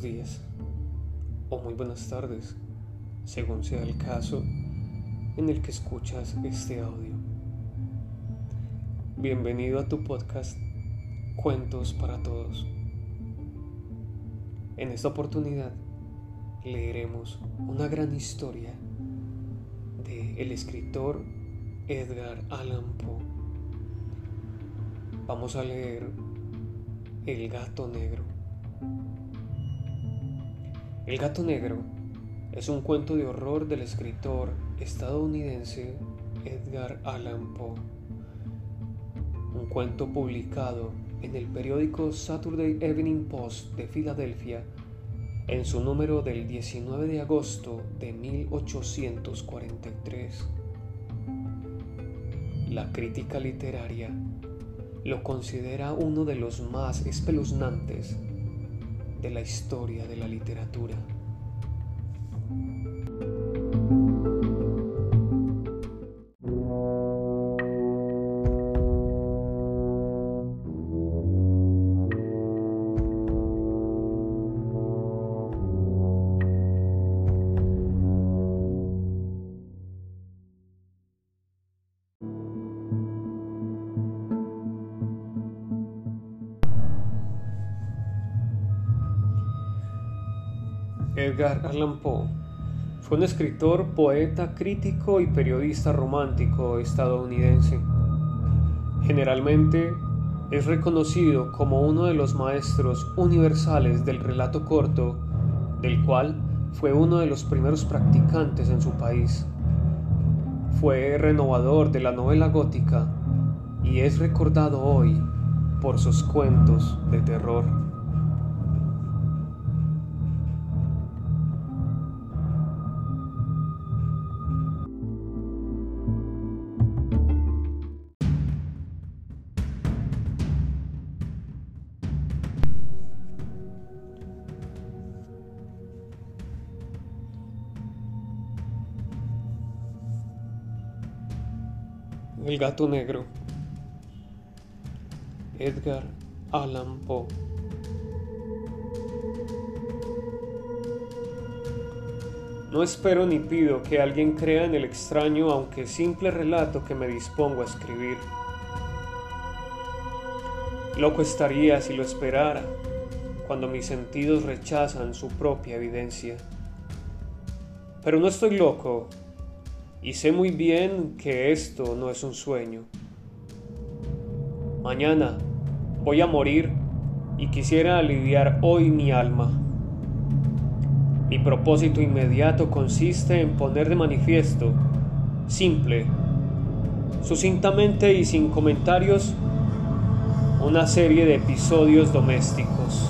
días o muy buenas tardes, según sea el caso en el que escuchas este audio. Bienvenido a tu podcast Cuentos para Todos. En esta oportunidad leeremos una gran historia de el escritor Edgar Allan Poe vamos a leer El gato negro. El gato negro es un cuento de horror del escritor estadounidense Edgar Allan Poe. Un cuento publicado en el periódico Saturday Evening Post de Filadelfia en su número del 19 de agosto de 1843. La crítica literaria lo considera uno de los más espeluznantes de la historia de la literatura. Edgar Allan Poe fue un escritor, poeta, crítico y periodista romántico estadounidense. Generalmente es reconocido como uno de los maestros universales del relato corto, del cual fue uno de los primeros practicantes en su país. Fue renovador de la novela gótica y es recordado hoy por sus cuentos de terror. Gato negro. Edgar Allan Poe. No espero ni pido que alguien crea en el extraño aunque simple relato que me dispongo a escribir. Loco estaría si lo esperara, cuando mis sentidos rechazan su propia evidencia. Pero no estoy loco y sé muy bien que esto no es un sueño. Mañana voy a morir y quisiera aliviar hoy mi alma. Mi propósito inmediato consiste en poner de manifiesto, simple, sucintamente y sin comentarios, una serie de episodios domésticos.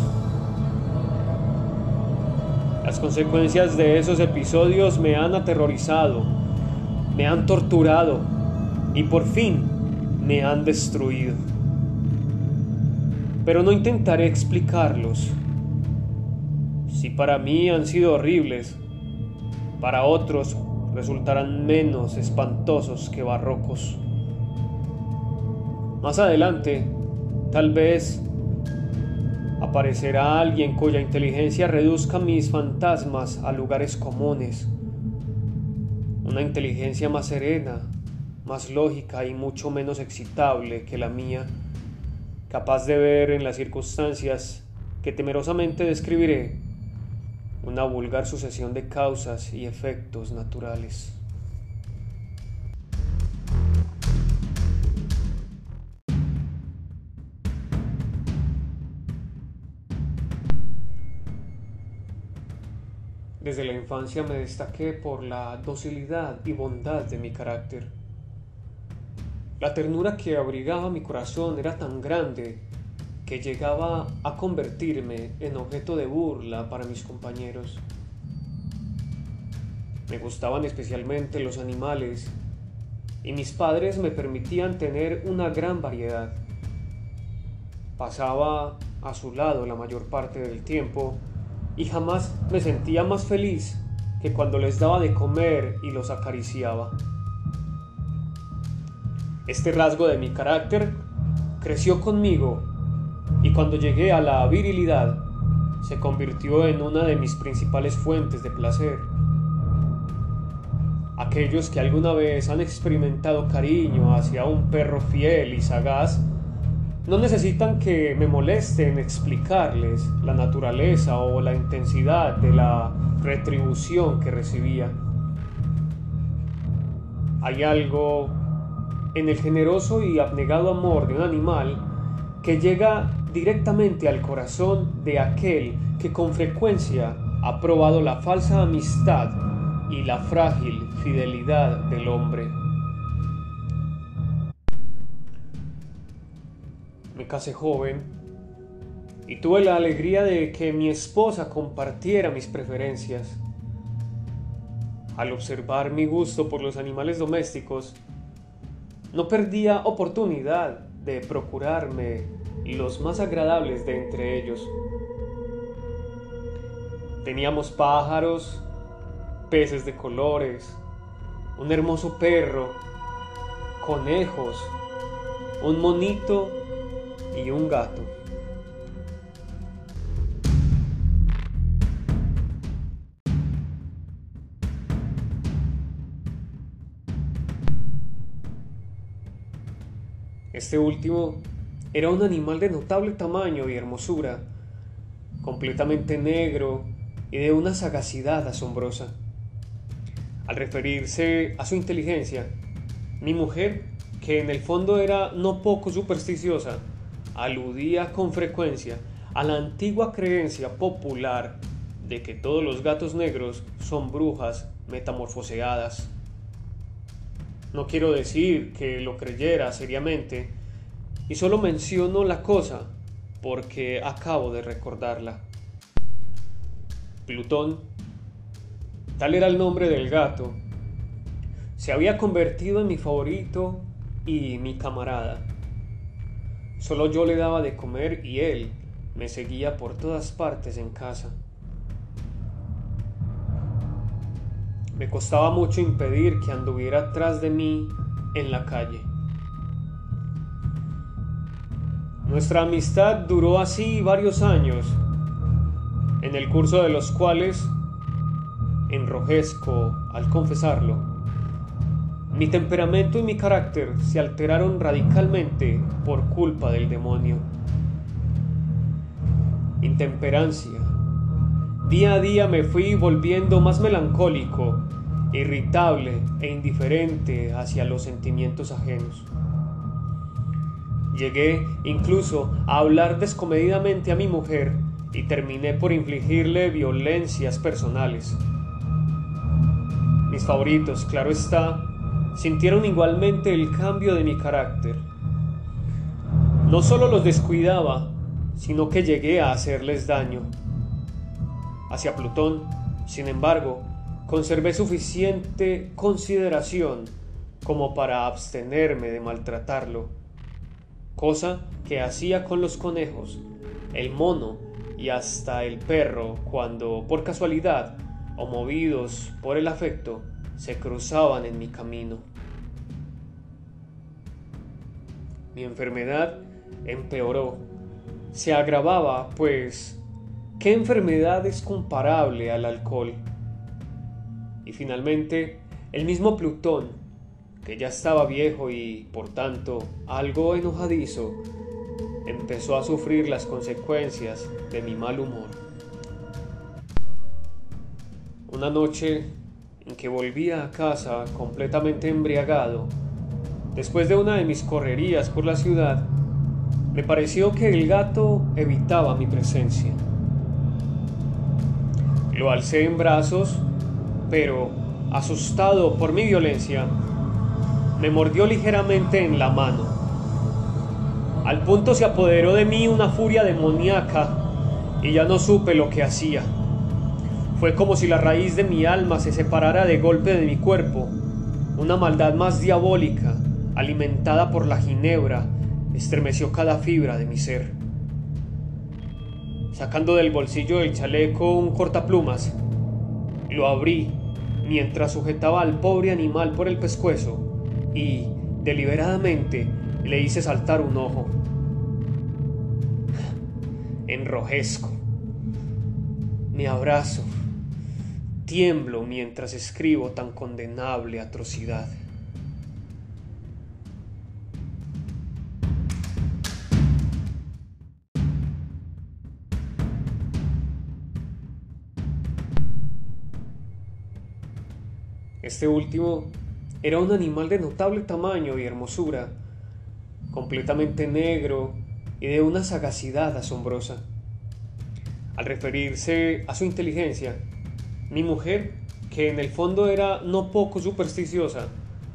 Las consecuencias de esos episodios me han aterrorizado me han torturado y por fin me han destruido. Pero no intentaré explicarlos. Si para mí han sido horribles, para otros resultarán menos espantosos que barrocos. Más adelante, tal vez aparecerá alguien cuya inteligencia reduzca mis fantasmas a lugares comunes una inteligencia más serena, más lógica y mucho menos excitable que la mía, capaz de ver en las circunstancias que temerosamente describiré una vulgar sucesión de causas y efectos naturales. Desde la infancia me destaqué por la docilidad y bondad de mi carácter. La ternura que abrigaba mi corazón era tan grande que llegaba a convertirme en objeto de burla para mis compañeros. Me gustaban especialmente los animales y mis padres me permitían tener una gran variedad. Pasaba a su lado la mayor parte del tiempo y jamás me sentía más feliz que cuando les daba de comer y los acariciaba. Este rasgo de mi carácter creció conmigo y cuando llegué a la virilidad, se convirtió en una de mis principales fuentes de placer. Aquellos que alguna vez han experimentado cariño hacia un perro fiel y sagaz, no necesitan que me molesten explicarles la naturaleza o la intensidad de la retribución que recibía. Hay algo en el generoso y abnegado amor de un animal que llega directamente al corazón de aquel que con frecuencia ha probado la falsa amistad y la frágil fidelidad del hombre. Me casé joven y tuve la alegría de que mi esposa compartiera mis preferencias. Al observar mi gusto por los animales domésticos, no perdía oportunidad de procurarme los más agradables de entre ellos. Teníamos pájaros, peces de colores, un hermoso perro, conejos, un monito y un gato. Este último era un animal de notable tamaño y hermosura, completamente negro y de una sagacidad asombrosa. Al referirse a su inteligencia, mi mujer, que en el fondo era no poco supersticiosa, aludía con frecuencia a la antigua creencia popular de que todos los gatos negros son brujas metamorfoseadas. No quiero decir que lo creyera seriamente, y solo menciono la cosa porque acabo de recordarla. Plutón, tal era el nombre del gato, se había convertido en mi favorito y mi camarada. Solo yo le daba de comer y él me seguía por todas partes en casa. Me costaba mucho impedir que anduviera atrás de mí en la calle. Nuestra amistad duró así varios años, en el curso de los cuales enrojezco al confesarlo. Mi temperamento y mi carácter se alteraron radicalmente por culpa del demonio. Intemperancia, Día a día me fui volviendo más melancólico, irritable e indiferente hacia los sentimientos ajenos. Llegué incluso a hablar descomedidamente a mi mujer y terminé por infligirle violencias personales. Mis favoritos, claro está, sintieron igualmente el cambio de mi carácter. No solo los descuidaba, sino que llegué a hacerles daño. Hacia Plutón, sin embargo, conservé suficiente consideración como para abstenerme de maltratarlo, cosa que hacía con los conejos, el mono y hasta el perro cuando, por casualidad o movidos por el afecto, se cruzaban en mi camino. Mi enfermedad empeoró, se agravaba, pues ¿Qué enfermedad es comparable al alcohol? Y finalmente, el mismo Plutón, que ya estaba viejo y, por tanto, algo enojadizo, empezó a sufrir las consecuencias de mi mal humor. Una noche que volvía a casa completamente embriagado, después de una de mis correrías por la ciudad, me pareció que el gato evitaba mi presencia. Lo alcé en brazos, pero, asustado por mi violencia, me mordió ligeramente en la mano. Al punto se apoderó de mí una furia demoníaca y ya no supe lo que hacía. Fue como si la raíz de mi alma se separara de golpe de mi cuerpo. Una maldad más diabólica, alimentada por la ginebra, estremeció cada fibra de mi ser sacando del bolsillo del chaleco un cortaplumas. Lo abrí mientras sujetaba al pobre animal por el pescuezo y, deliberadamente, le hice saltar un ojo. enrojezco, me abrazo, tiemblo mientras escribo tan condenable atrocidad. Este último era un animal de notable tamaño y hermosura, completamente negro y de una sagacidad asombrosa. Al referirse a su inteligencia, mi mujer, que en el fondo era no poco supersticiosa,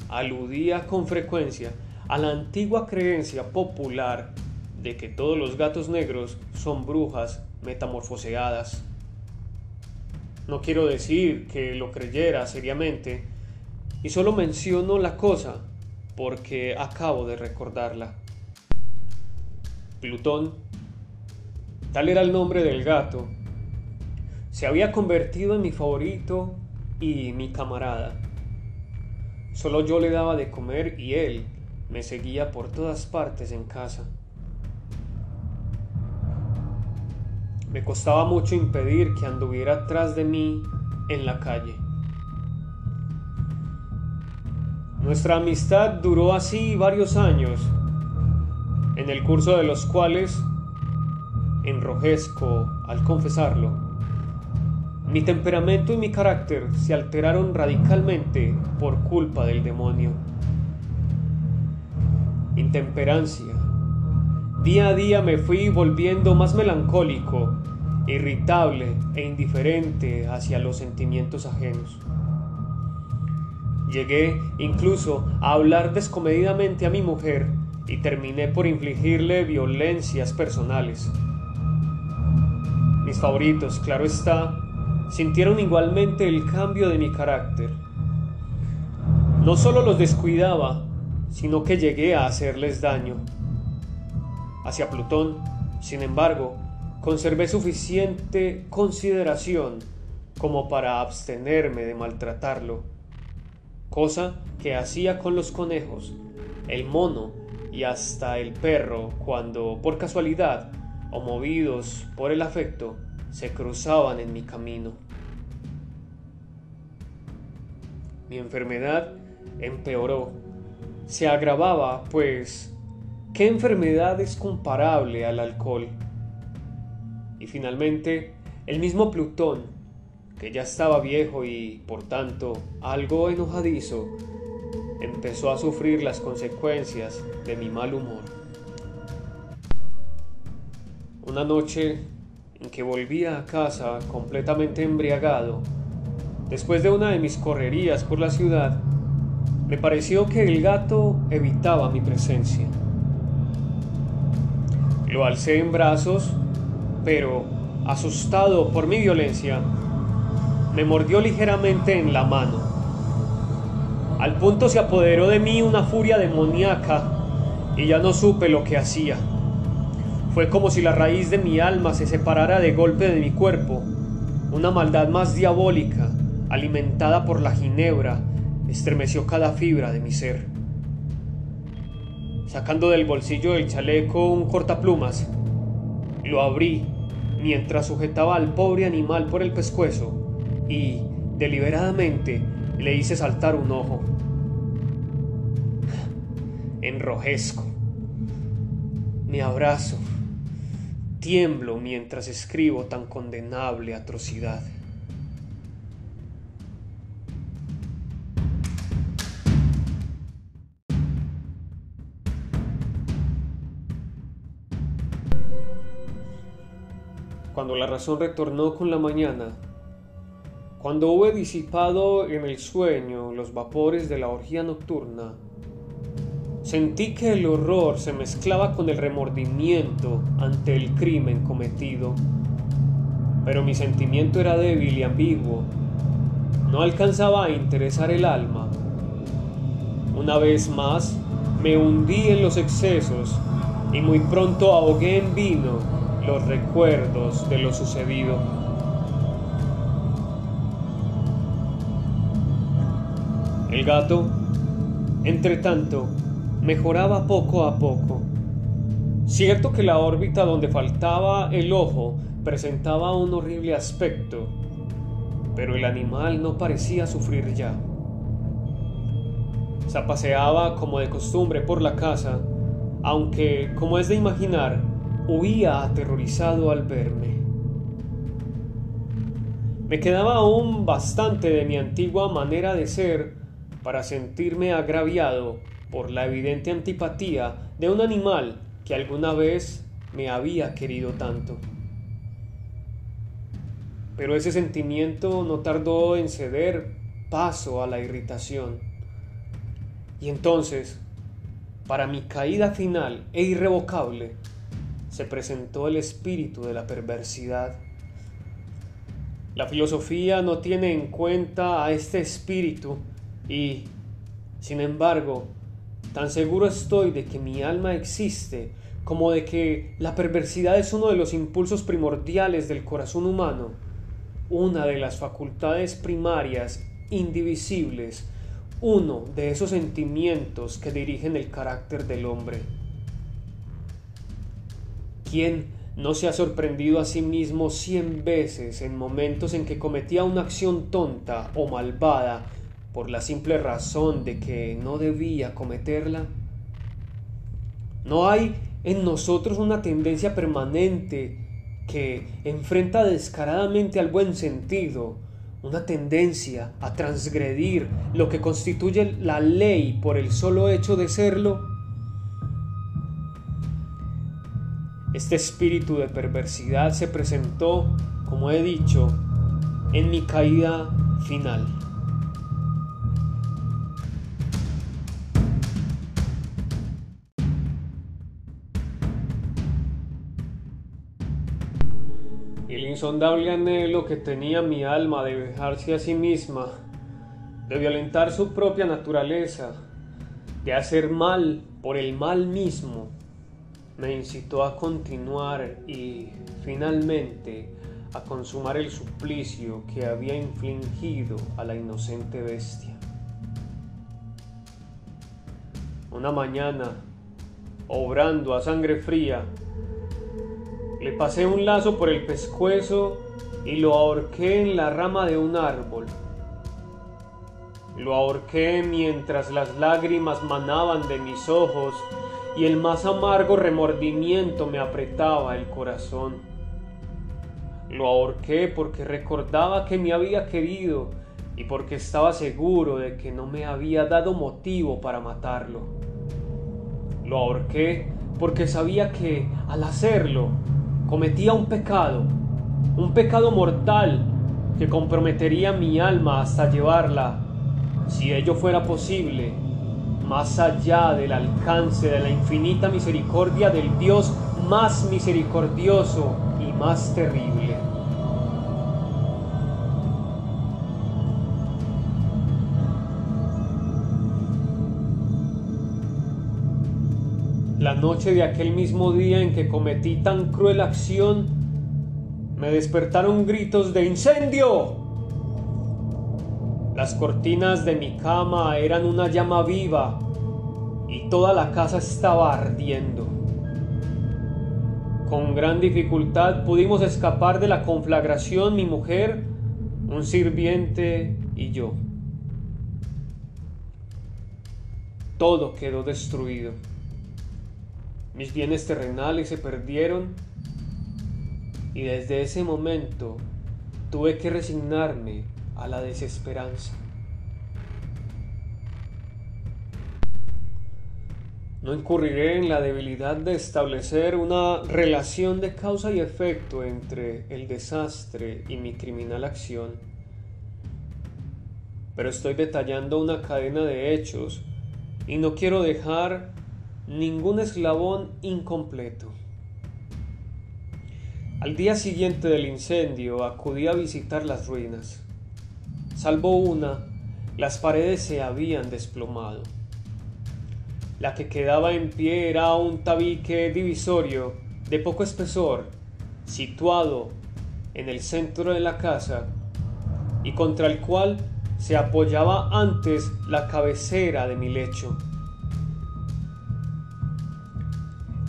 aludía con frecuencia a la antigua creencia popular de que todos los gatos negros son brujas metamorfoseadas. No quiero decir que lo creyera seriamente, y solo menciono la cosa porque acabo de recordarla. Plutón, tal era el nombre del gato, se había convertido en mi favorito y mi camarada. Solo yo le daba de comer y él me seguía por todas partes en casa. Me costaba mucho impedir que anduviera atrás de mí en la calle. Nuestra amistad duró así varios años, en el curso de los cuales enrojezco al confesarlo. Mi temperamento y mi carácter se alteraron radicalmente por culpa del demonio. Intemperancia, Día a día me fui volviendo más melancólico, irritable e indiferente hacia los sentimientos ajenos. Llegué incluso a hablar descomedidamente a mi mujer y terminé por infligirle violencias personales. Mis favoritos, claro está, sintieron igualmente el cambio de mi carácter. No solo los descuidaba, sino que llegué a hacerles daño. Hacia Plutón, sin embargo, conservé suficiente consideración como para abstenerme de maltratarlo, cosa que hacía con los conejos, el mono y hasta el perro cuando, por casualidad o movidos por el afecto, se cruzaban en mi camino. Mi enfermedad empeoró, se agravaba, pues ¿Qué enfermedad es comparable al alcohol? Y finalmente, el mismo Plutón, que ya estaba viejo y, por tanto, algo enojadizo, empezó a sufrir las consecuencias de mi mal humor. Una noche en que volvía a casa completamente embriagado, después de una de mis correrías por la ciudad, me pareció que el gato evitaba mi presencia. Lo alcé en brazos, pero, asustado por mi violencia, me mordió ligeramente en la mano. Al punto se apoderó de mí una furia demoníaca y ya no supe lo que hacía. Fue como si la raíz de mi alma se separara de golpe de mi cuerpo. Una maldad más diabólica, alimentada por la ginebra, estremeció cada fibra de mi ser sacando del bolsillo del chaleco un cortaplumas. Lo abrí mientras sujetaba al pobre animal por el pescuezo y, deliberadamente, le hice saltar un ojo. Enrojezco. Me abrazo. Tiemblo mientras escribo tan condenable atrocidad. cuando la razón retornó con la mañana, cuando hube disipado en el sueño los vapores de la orgía nocturna, sentí que el horror se mezclaba con el remordimiento ante el crimen cometido. Pero mi sentimiento era débil y ambiguo, no alcanzaba a interesar el alma. Una vez más, me hundí en los excesos y muy pronto ahogué en vino los recuerdos de lo sucedido. El gato, entre tanto, mejoraba poco a poco. Cierto que la órbita donde faltaba el ojo presentaba un horrible aspecto, pero el animal no parecía sufrir ya. Se paseaba como de costumbre por la casa, aunque, como es de imaginar, huía aterrorizado al verme. Me quedaba aún bastante de mi antigua manera de ser para sentirme agraviado por la evidente antipatía de un animal que alguna vez me había querido tanto. Pero ese sentimiento no tardó en ceder paso a la irritación. Y entonces, para mi caída final e irrevocable, se presentó el espíritu de la perversidad. La filosofía no tiene en cuenta a este espíritu y, sin embargo, tan seguro estoy de que mi alma existe como de que la perversidad es uno de los impulsos primordiales del corazón humano, una de las facultades primarias indivisibles, uno de esos sentimientos que dirigen el carácter del hombre. ¿Quién no se ha sorprendido a sí mismo cien veces en momentos en que cometía una acción tonta o malvada por la simple razón de que no debía cometerla? No hay en nosotros una tendencia permanente que enfrenta descaradamente al buen sentido, una tendencia a transgredir lo que constituye la ley por el solo hecho de serlo? Este espíritu de perversidad se presentó, como he dicho, en mi caída final. Insondable anhelo que tenía mi alma de dejarse a sí misma, de violentar su propia naturaleza, de hacer mal por el mal mismo, me incitó a continuar y finalmente a consumar el suplicio que había infligido a la inocente bestia. Una mañana, obrando a sangre fría, le pasé un lazo por el pescuezo y lo ahorqué en la rama de un árbol. Lo ahorqué mientras las lágrimas manaban de mis ojos y el más amargo remordimiento me apretaba el corazón. Lo ahorqué porque recordaba que me había querido y porque estaba seguro de que no me había dado motivo para matarlo. Lo ahorqué porque sabía que al hacerlo cometía un pecado, un pecado mortal que comprometería mi alma hasta llevarla, si ello fuera posible, más allá del alcance de la infinita misericordia del Dios más misericordioso y más terrible. La noche de aquel mismo día en que cometí tan cruel acción, me despertaron gritos de incendio. Las cortinas de mi cama eran una llama viva y toda la casa estaba ardiendo. Con gran dificultad pudimos escapar de la conflagración mi mujer, un sirviente y yo. Todo quedó destruido. Mis bienes terrenales se perdieron y desde ese momento tuve que resignarme a la desesperanza. No incurriré en la debilidad de establecer una relación de causa y efecto entre el desastre y mi criminal acción, pero estoy detallando una cadena de hechos y no quiero dejar ningún eslabón incompleto. Al día siguiente del incendio acudí a visitar las ruinas. Salvo una, las paredes se habían desplomado. La que quedaba en pie era un tabique divisorio de poco espesor, situado en el centro de la casa y contra el cual se apoyaba antes la cabecera de mi lecho.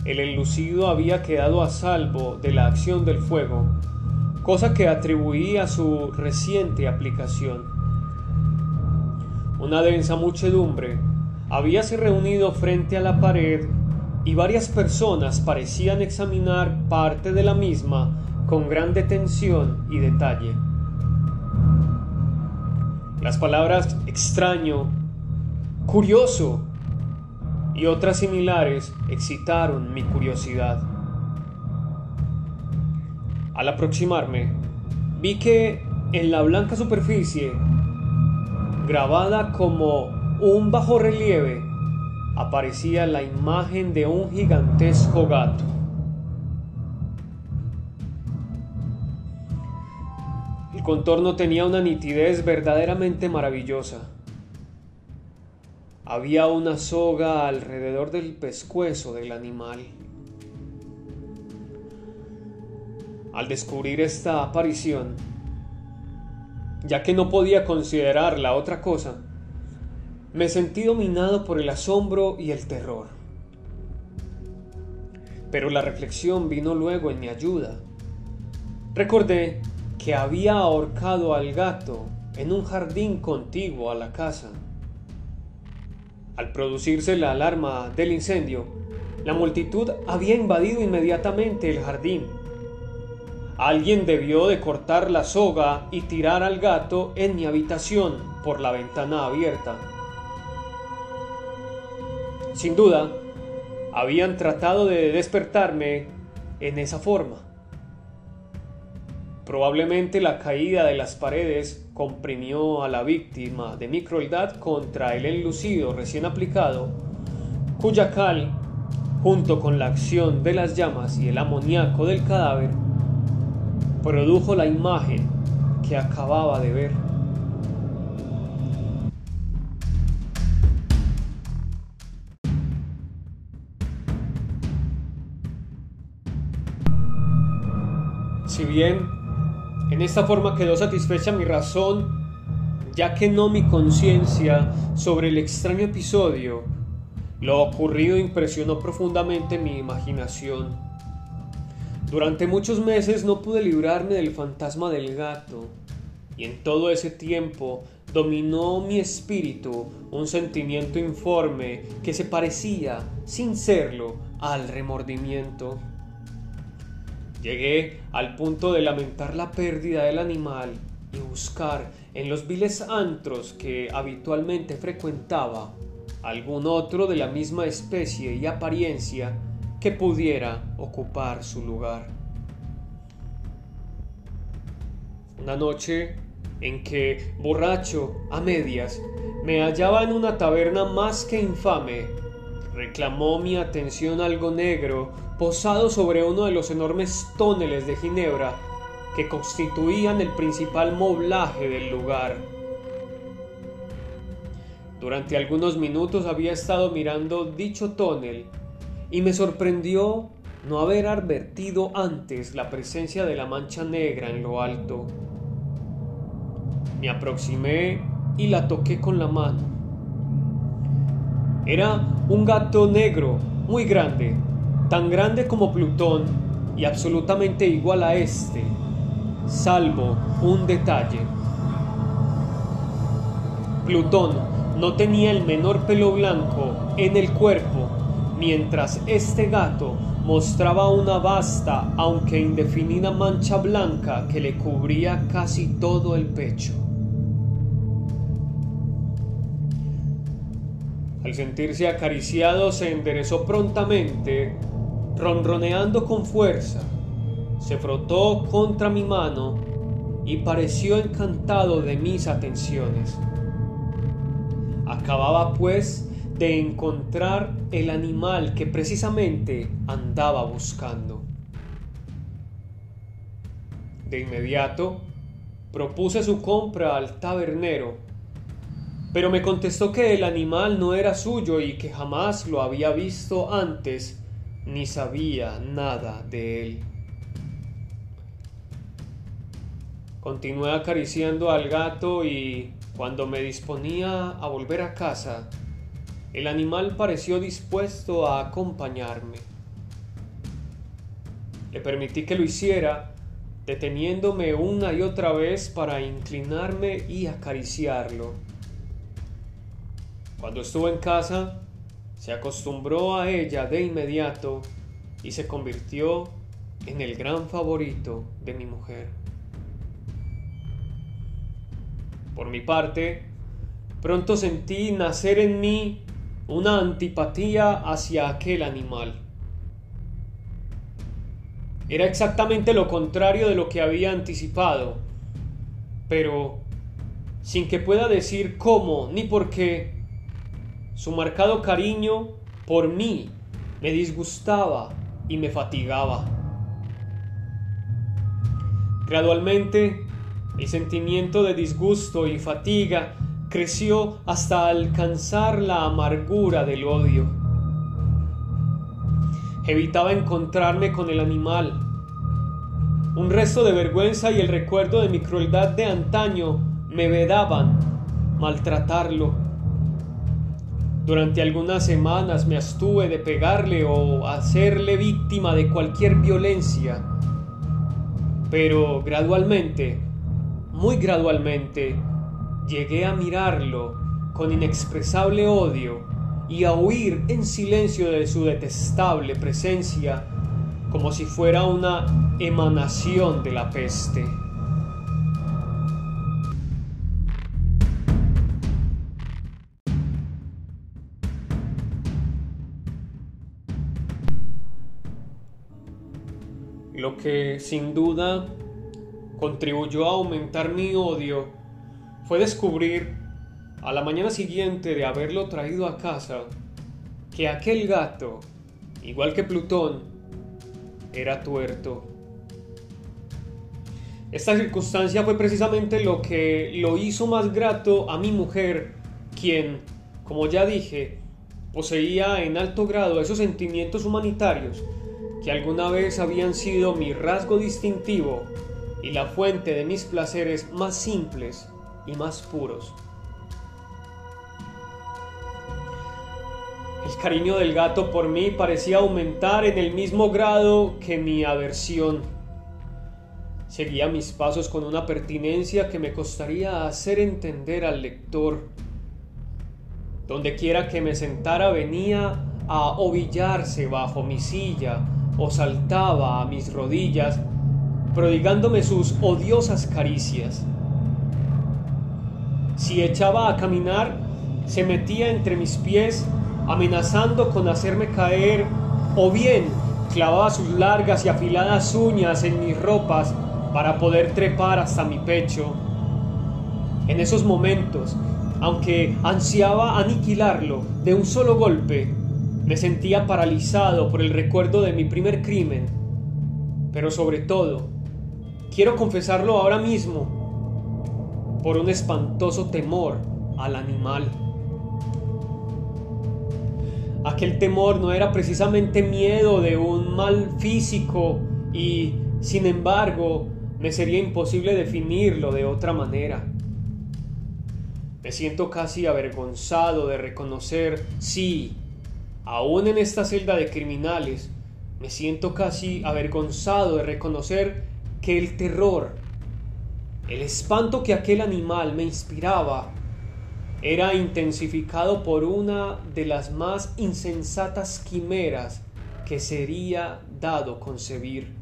El enlucido había quedado a salvo de la acción del fuego, cosa que atribuí a su reciente aplicación. Una densa muchedumbre habíase reunido frente a la pared y varias personas parecían examinar parte de la misma con gran detención y detalle. Las palabras extraño, curioso y otras similares excitaron mi curiosidad. Al aproximarme, vi que en la blanca superficie, grabada como un bajo relieve, aparecía la imagen de un gigantesco gato. El contorno tenía una nitidez verdaderamente maravillosa. Había una soga alrededor del pescuezo del animal. Al descubrir esta aparición, ya que no podía considerarla otra cosa, me sentí dominado por el asombro y el terror. Pero la reflexión vino luego en mi ayuda. Recordé que había ahorcado al gato en un jardín contiguo a la casa. Al producirse la alarma del incendio, la multitud había invadido inmediatamente el jardín. Alguien debió de cortar la soga y tirar al gato en mi habitación por la ventana abierta. Sin duda, habían tratado de despertarme en esa forma. Probablemente la caída de las paredes comprimió a la víctima de mi crueldad contra el enlucido recién aplicado, cuya cal, junto con la acción de las llamas y el amoníaco del cadáver, produjo la imagen que acababa de ver. Si bien en esta forma quedó satisfecha mi razón, ya que no mi conciencia sobre el extraño episodio. Lo ocurrido impresionó profundamente mi imaginación. Durante muchos meses no pude librarme del fantasma del gato, y en todo ese tiempo dominó mi espíritu un sentimiento informe que se parecía, sin serlo, al remordimiento. Llegué al punto de lamentar la pérdida del animal y buscar en los viles antros que habitualmente frecuentaba algún otro de la misma especie y apariencia que pudiera ocupar su lugar. Una noche en que, borracho a medias, me hallaba en una taberna más que infame, reclamó mi atención algo negro posado sobre uno de los enormes tóneles de Ginebra que constituían el principal moblaje del lugar. Durante algunos minutos había estado mirando dicho tonel y me sorprendió no haber advertido antes la presencia de la mancha negra en lo alto. Me aproximé y la toqué con la mano. Era un gato negro, muy grande, tan grande como Plutón y absolutamente igual a este, salvo un detalle. Plutón no tenía el menor pelo blanco en el cuerpo, mientras este gato mostraba una vasta, aunque indefinida mancha blanca que le cubría casi todo el pecho. Al sentirse acariciado se enderezó prontamente ronroneando con fuerza, se frotó contra mi mano y pareció encantado de mis atenciones. Acababa pues de encontrar el animal que precisamente andaba buscando. De inmediato propuse su compra al tabernero, pero me contestó que el animal no era suyo y que jamás lo había visto antes ni sabía nada de él. Continué acariciando al gato y cuando me disponía a volver a casa, el animal pareció dispuesto a acompañarme. Le permití que lo hiciera, deteniéndome una y otra vez para inclinarme y acariciarlo. Cuando estuvo en casa, se acostumbró a ella de inmediato y se convirtió en el gran favorito de mi mujer. Por mi parte, pronto sentí nacer en mí una antipatía hacia aquel animal. Era exactamente lo contrario de lo que había anticipado, pero sin que pueda decir cómo ni por qué, su marcado cariño por mí me disgustaba y me fatigaba. Gradualmente, el sentimiento de disgusto y fatiga creció hasta alcanzar la amargura del odio. Evitaba encontrarme con el animal. Un resto de vergüenza y el recuerdo de mi crueldad de antaño me vedaban maltratarlo. Durante algunas semanas me abstuve de pegarle o hacerle víctima de cualquier violencia. Pero gradualmente, muy gradualmente, llegué a mirarlo con inexpresable odio y a huir en silencio de su detestable presencia como si fuera una emanación de la peste. Que sin duda contribuyó a aumentar mi odio fue descubrir a la mañana siguiente de haberlo traído a casa, que aquel gato, igual que Plutón, era tuerto. Esta circunstancia fue precisamente lo que lo hizo más grato a mi mujer, quien, como ya dije, poseía en alto grado esos sentimientos humanitarios alguna vez habían sido mi rasgo distintivo y la fuente de mis placeres más simples y más puros. El cariño del gato por mí parecía aumentar en el mismo grado que mi aversión. Seguía mis pasos con una pertinencia que me costaría hacer entender al lector. Donde quiera que me sentara venía a ovillarse bajo mi silla o saltaba a mis rodillas, prodigándome sus odiosas caricias. Si echaba a caminar, se metía entre mis pies amenazando con hacerme caer, o bien clavaba sus largas y afiladas uñas en mis ropas para poder trepar hasta mi pecho. En esos momentos, aunque ansiaba aniquilarlo de un solo golpe, me sentía paralizado por el recuerdo de mi primer crimen. Pero sobre todo, quiero confesarlo ahora mismo, por un espantoso temor al animal. Aquel temor no era precisamente miedo de un mal físico y, sin embargo, me sería imposible definirlo de otra manera. Me siento casi avergonzado de reconocer, sí, aún en esta celda de criminales, me siento casi avergonzado de reconocer que el terror, el espanto que aquel animal me inspiraba, era intensificado por una de las más insensatas quimeras que sería dado concebir.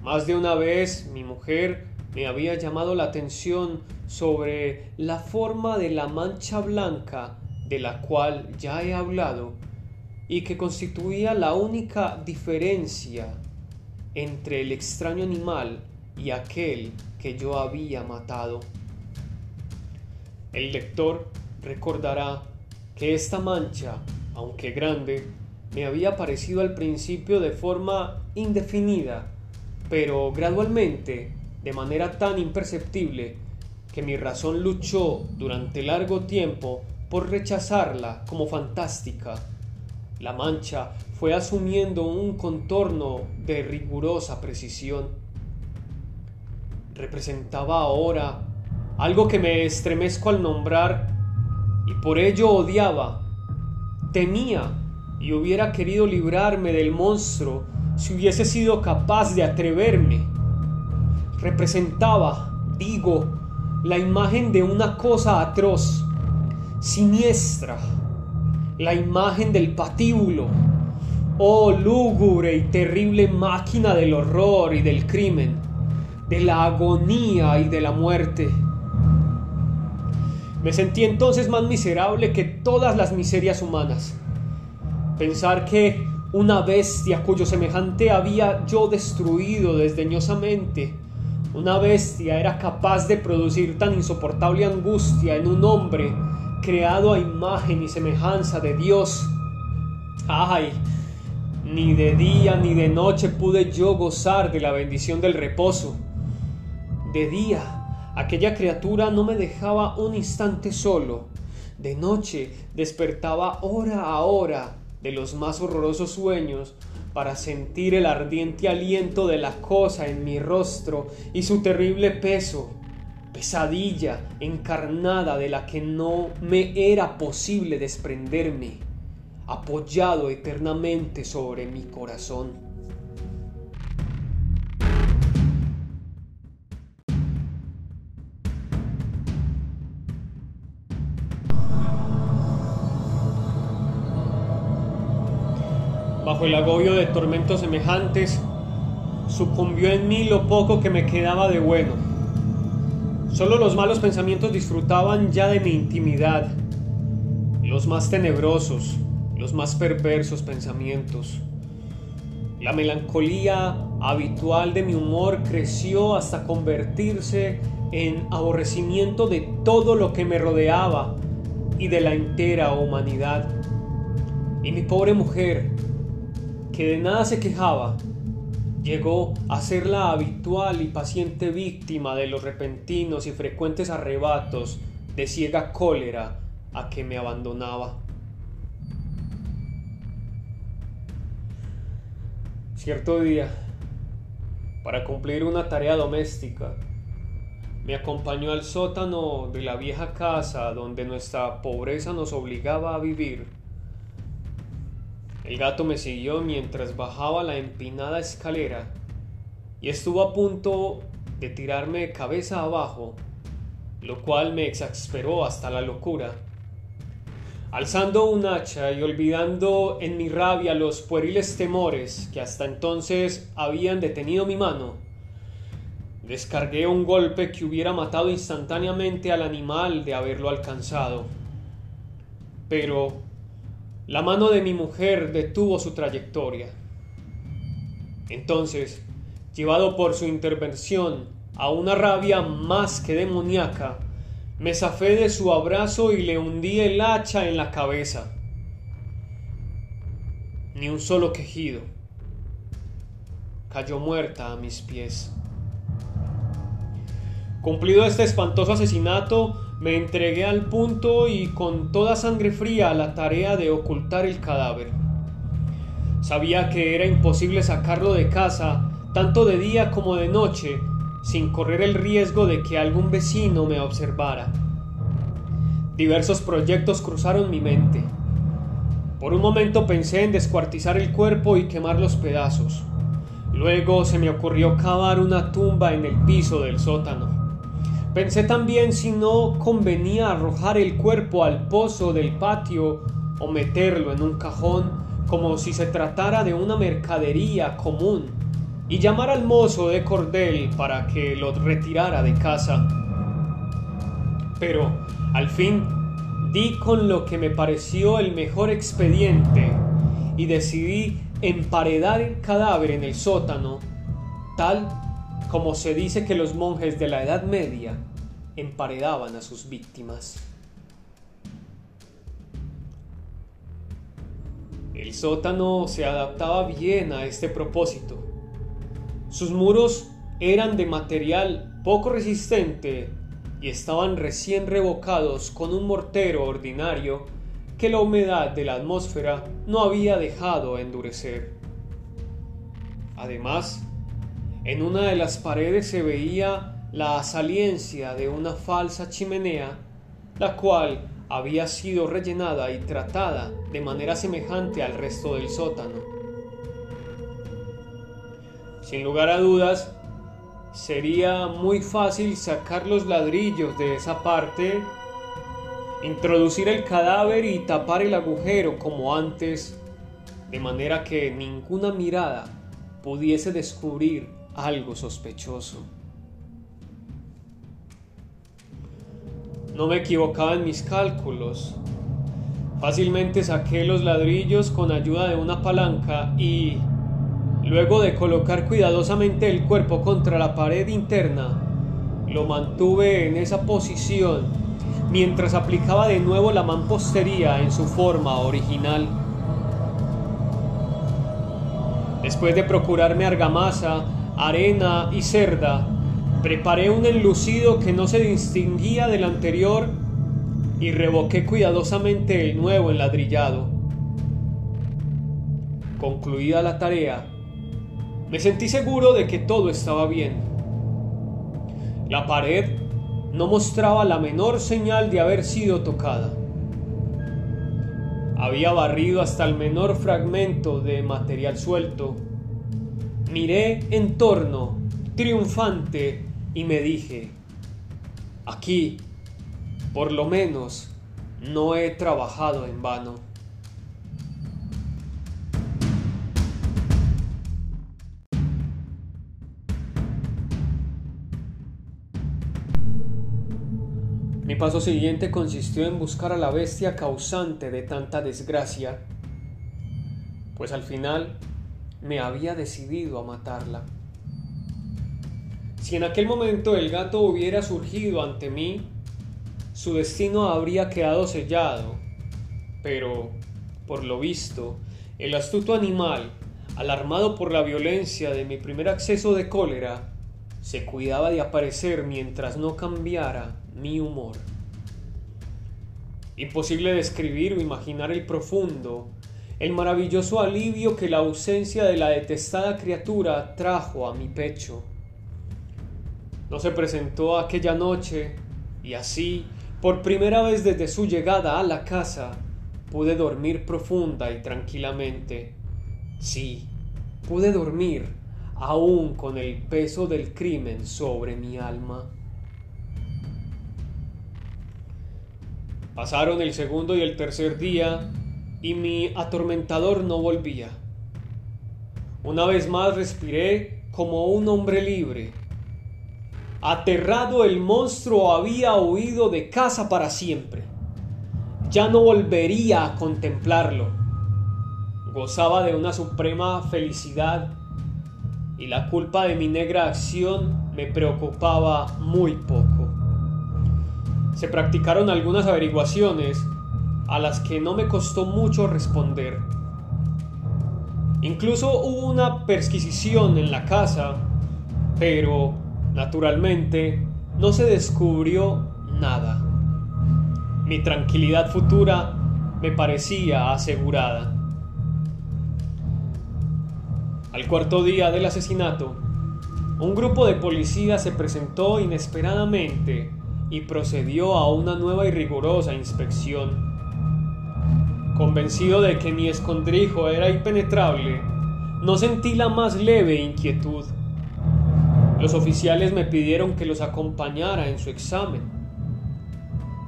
Más de una vez mi mujer me había llamado la atención sobre la forma de la mancha blanca de la cual ya he hablado y que constituía la única diferencia entre el extraño animal y aquel que yo había matado. El lector recordará que esta mancha, aunque grande, me había parecido al principio de forma indefinida, pero gradualmente, de manera tan imperceptible, que mi razón luchó durante largo tiempo por rechazarla como fantástica. La mancha fue asumiendo un contorno de rigurosa precisión. Representaba ahora algo que me estremezco al nombrar y por ello odiaba, temía y hubiera querido librarme del monstruo si hubiese sido capaz de atreverme. Representaba, digo, la imagen de una cosa atroz, siniestra, la imagen del patíbulo, oh lúgubre y terrible máquina del horror y del crimen, de la agonía y de la muerte. Me sentí entonces más miserable que todas las miserias humanas. Pensar que una bestia cuyo semejante había yo destruido desdeñosamente, una bestia era capaz de producir tan insoportable angustia en un hombre creado a imagen y semejanza de Dios. ¡Ay! Ni de día ni de noche pude yo gozar de la bendición del reposo. De día, aquella criatura no me dejaba un instante solo. De noche despertaba hora a hora de los más horrorosos sueños para sentir el ardiente aliento de la cosa en mi rostro y su terrible peso, pesadilla encarnada de la que no me era posible desprenderme, apoyado eternamente sobre mi corazón. bajo el agobio de tormentos semejantes, sucumbió en mí lo poco que me quedaba de bueno. Solo los malos pensamientos disfrutaban ya de mi intimidad, los más tenebrosos, los más perversos pensamientos. La melancolía habitual de mi humor creció hasta convertirse en aborrecimiento de todo lo que me rodeaba y de la entera humanidad. Y mi pobre mujer, que de nada se quejaba, llegó a ser la habitual y paciente víctima de los repentinos y frecuentes arrebatos de ciega cólera a que me abandonaba. Cierto día, para cumplir una tarea doméstica, me acompañó al sótano de la vieja casa donde nuestra pobreza nos obligaba a vivir el gato me siguió mientras bajaba la empinada escalera y estuvo a punto de tirarme cabeza abajo, lo cual me exasperó hasta la locura. Alzando un hacha y olvidando en mi rabia los pueriles temores que hasta entonces habían detenido mi mano, descargué un golpe que hubiera matado instantáneamente al animal de haberlo alcanzado. Pero la mano de mi mujer detuvo su trayectoria. Entonces, llevado por su intervención a una rabia más que demoníaca, me zafé de su abrazo y le hundí el hacha en la cabeza. Ni un solo quejido. Cayó muerta a mis pies. Cumplido este espantoso asesinato, me entregué al punto y con toda sangre fría a la tarea de ocultar el cadáver. Sabía que era imposible sacarlo de casa, tanto de día como de noche, sin correr el riesgo de que algún vecino me observara. Diversos proyectos cruzaron mi mente. Por un momento pensé en descuartizar el cuerpo y quemar los pedazos. Luego se me ocurrió cavar una tumba en el piso del sótano. Pensé también si no convenía arrojar el cuerpo al pozo del patio o meterlo en un cajón como si se tratara de una mercadería común y llamar al mozo de cordel para que lo retirara de casa. Pero al fin di con lo que me pareció el mejor expediente y decidí emparedar el cadáver en el sótano, tal como se dice que los monjes de la Edad Media emparedaban a sus víctimas. El sótano se adaptaba bien a este propósito. Sus muros eran de material poco resistente y estaban recién revocados con un mortero ordinario que la humedad de la atmósfera no había dejado endurecer. Además, en una de las paredes se veía la saliencia de una falsa chimenea, la cual había sido rellenada y tratada de manera semejante al resto del sótano. Sin lugar a dudas, sería muy fácil sacar los ladrillos de esa parte, introducir el cadáver y tapar el agujero como antes, de manera que ninguna mirada pudiese descubrir algo sospechoso. No me equivocaba en mis cálculos. Fácilmente saqué los ladrillos con ayuda de una palanca y, luego de colocar cuidadosamente el cuerpo contra la pared interna, lo mantuve en esa posición mientras aplicaba de nuevo la mampostería en su forma original. Después de procurarme argamasa, arena y cerda, Preparé un enlucido que no se distinguía del anterior y revoqué cuidadosamente el nuevo enladrillado. Concluida la tarea, me sentí seguro de que todo estaba bien. La pared no mostraba la menor señal de haber sido tocada. Había barrido hasta el menor fragmento de material suelto. Miré en torno, triunfante, y me dije, aquí, por lo menos, no he trabajado en vano. Mi paso siguiente consistió en buscar a la bestia causante de tanta desgracia, pues al final me había decidido a matarla. Si en aquel momento el gato hubiera surgido ante mí, su destino habría quedado sellado. Pero, por lo visto, el astuto animal, alarmado por la violencia de mi primer acceso de cólera, se cuidaba de aparecer mientras no cambiara mi humor. Imposible describir o imaginar el profundo, el maravilloso alivio que la ausencia de la detestada criatura trajo a mi pecho. No se presentó aquella noche y así, por primera vez desde su llegada a la casa, pude dormir profunda y tranquilamente. Sí, pude dormir aún con el peso del crimen sobre mi alma. Pasaron el segundo y el tercer día y mi atormentador no volvía. Una vez más respiré como un hombre libre Aterrado el monstruo había huido de casa para siempre. Ya no volvería a contemplarlo. Gozaba de una suprema felicidad y la culpa de mi negra acción me preocupaba muy poco. Se practicaron algunas averiguaciones a las que no me costó mucho responder. Incluso hubo una perquisición en la casa, pero Naturalmente, no se descubrió nada. Mi tranquilidad futura me parecía asegurada. Al cuarto día del asesinato, un grupo de policías se presentó inesperadamente y procedió a una nueva y rigurosa inspección. Convencido de que mi escondrijo era impenetrable, no sentí la más leve inquietud. Los oficiales me pidieron que los acompañara en su examen.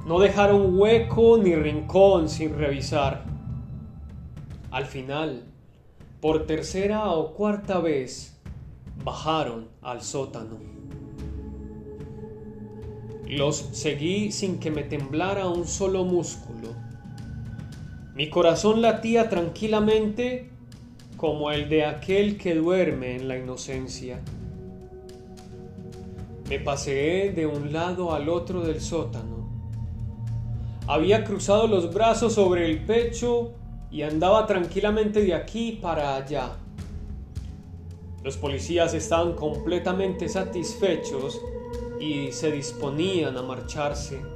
No dejaron hueco ni rincón sin revisar. Al final, por tercera o cuarta vez, bajaron al sótano. Los seguí sin que me temblara un solo músculo. Mi corazón latía tranquilamente como el de aquel que duerme en la inocencia. Me paseé de un lado al otro del sótano. Había cruzado los brazos sobre el pecho y andaba tranquilamente de aquí para allá. Los policías estaban completamente satisfechos y se disponían a marcharse.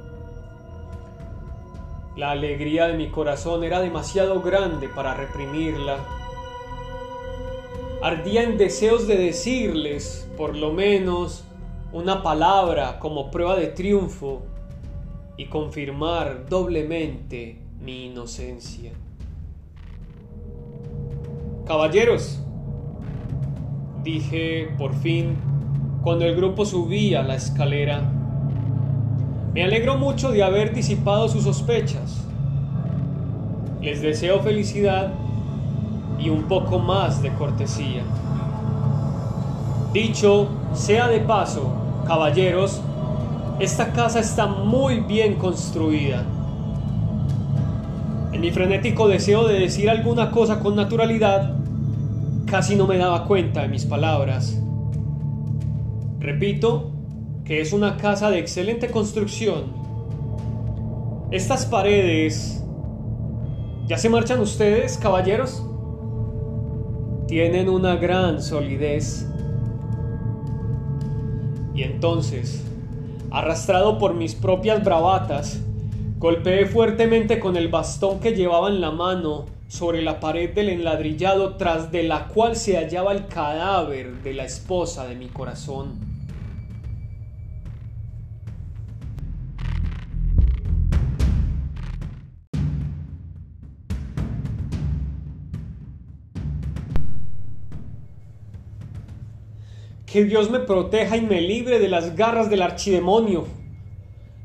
La alegría de mi corazón era demasiado grande para reprimirla. Ardía en deseos de decirles, por lo menos, una palabra como prueba de triunfo y confirmar doblemente mi inocencia. Caballeros, dije por fin cuando el grupo subía la escalera. Me alegro mucho de haber disipado sus sospechas. Les deseo felicidad y un poco más de cortesía. Dicho sea de paso, caballeros, esta casa está muy bien construida. En mi frenético deseo de decir alguna cosa con naturalidad, casi no me daba cuenta de mis palabras. Repito que es una casa de excelente construcción. Estas paredes... ¿Ya se marchan ustedes, caballeros? Tienen una gran solidez. Y entonces, arrastrado por mis propias bravatas, golpeé fuertemente con el bastón que llevaba en la mano sobre la pared del enladrillado tras de la cual se hallaba el cadáver de la esposa de mi corazón. Que Dios me proteja y me libre de las garras del archidemonio.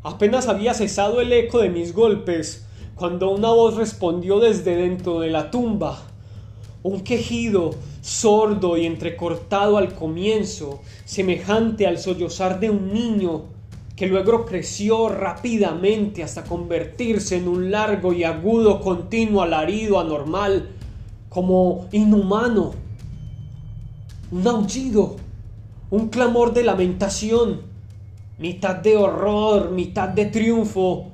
Apenas había cesado el eco de mis golpes cuando una voz respondió desde dentro de la tumba. Un quejido sordo y entrecortado al comienzo, semejante al sollozar de un niño, que luego creció rápidamente hasta convertirse en un largo y agudo continuo alarido anormal, como inhumano. Un aullido un clamor de lamentación, mitad de horror, mitad de triunfo,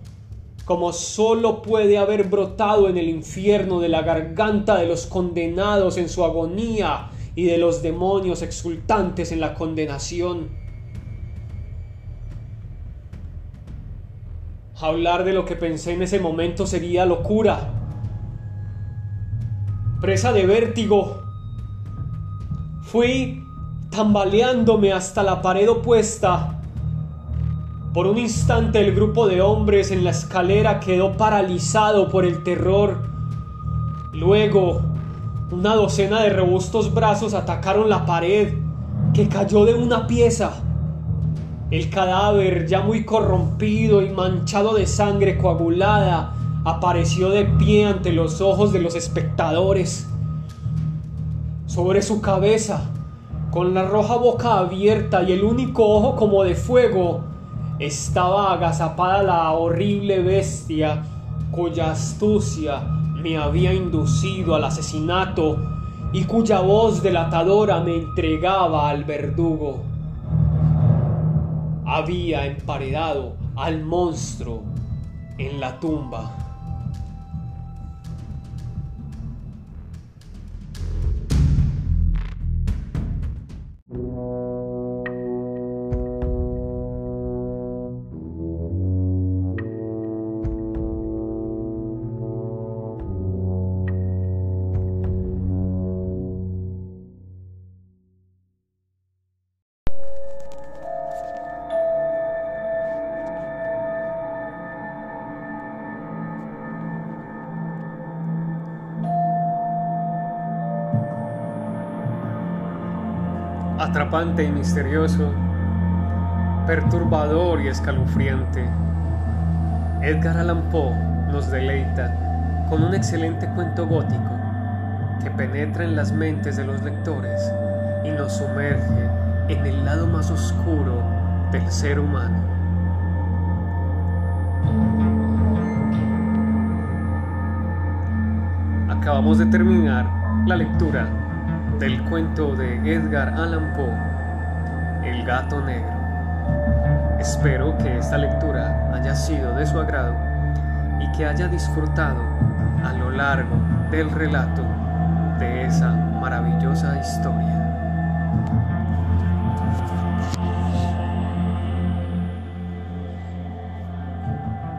como solo puede haber brotado en el infierno de la garganta de los condenados en su agonía y de los demonios exultantes en la condenación. Hablar de lo que pensé en ese momento sería locura. Presa de vértigo. Fui tambaleándome hasta la pared opuesta. Por un instante el grupo de hombres en la escalera quedó paralizado por el terror. Luego, una docena de robustos brazos atacaron la pared, que cayó de una pieza. El cadáver, ya muy corrompido y manchado de sangre coagulada, apareció de pie ante los ojos de los espectadores. Sobre su cabeza, con la roja boca abierta y el único ojo como de fuego, estaba agazapada la horrible bestia cuya astucia me había inducido al asesinato y cuya voz delatadora me entregaba al verdugo. Había emparedado al monstruo en la tumba. Atrapante y misterioso, perturbador y escalofriante. Edgar Allan Poe nos deleita con un excelente cuento gótico que penetra en las mentes de los lectores y nos sumerge en el lado más oscuro del ser humano. Acabamos de terminar la lectura del cuento de Edgar Allan Poe, El gato negro. Espero que esta lectura haya sido de su agrado y que haya disfrutado a lo largo del relato de esa maravillosa historia.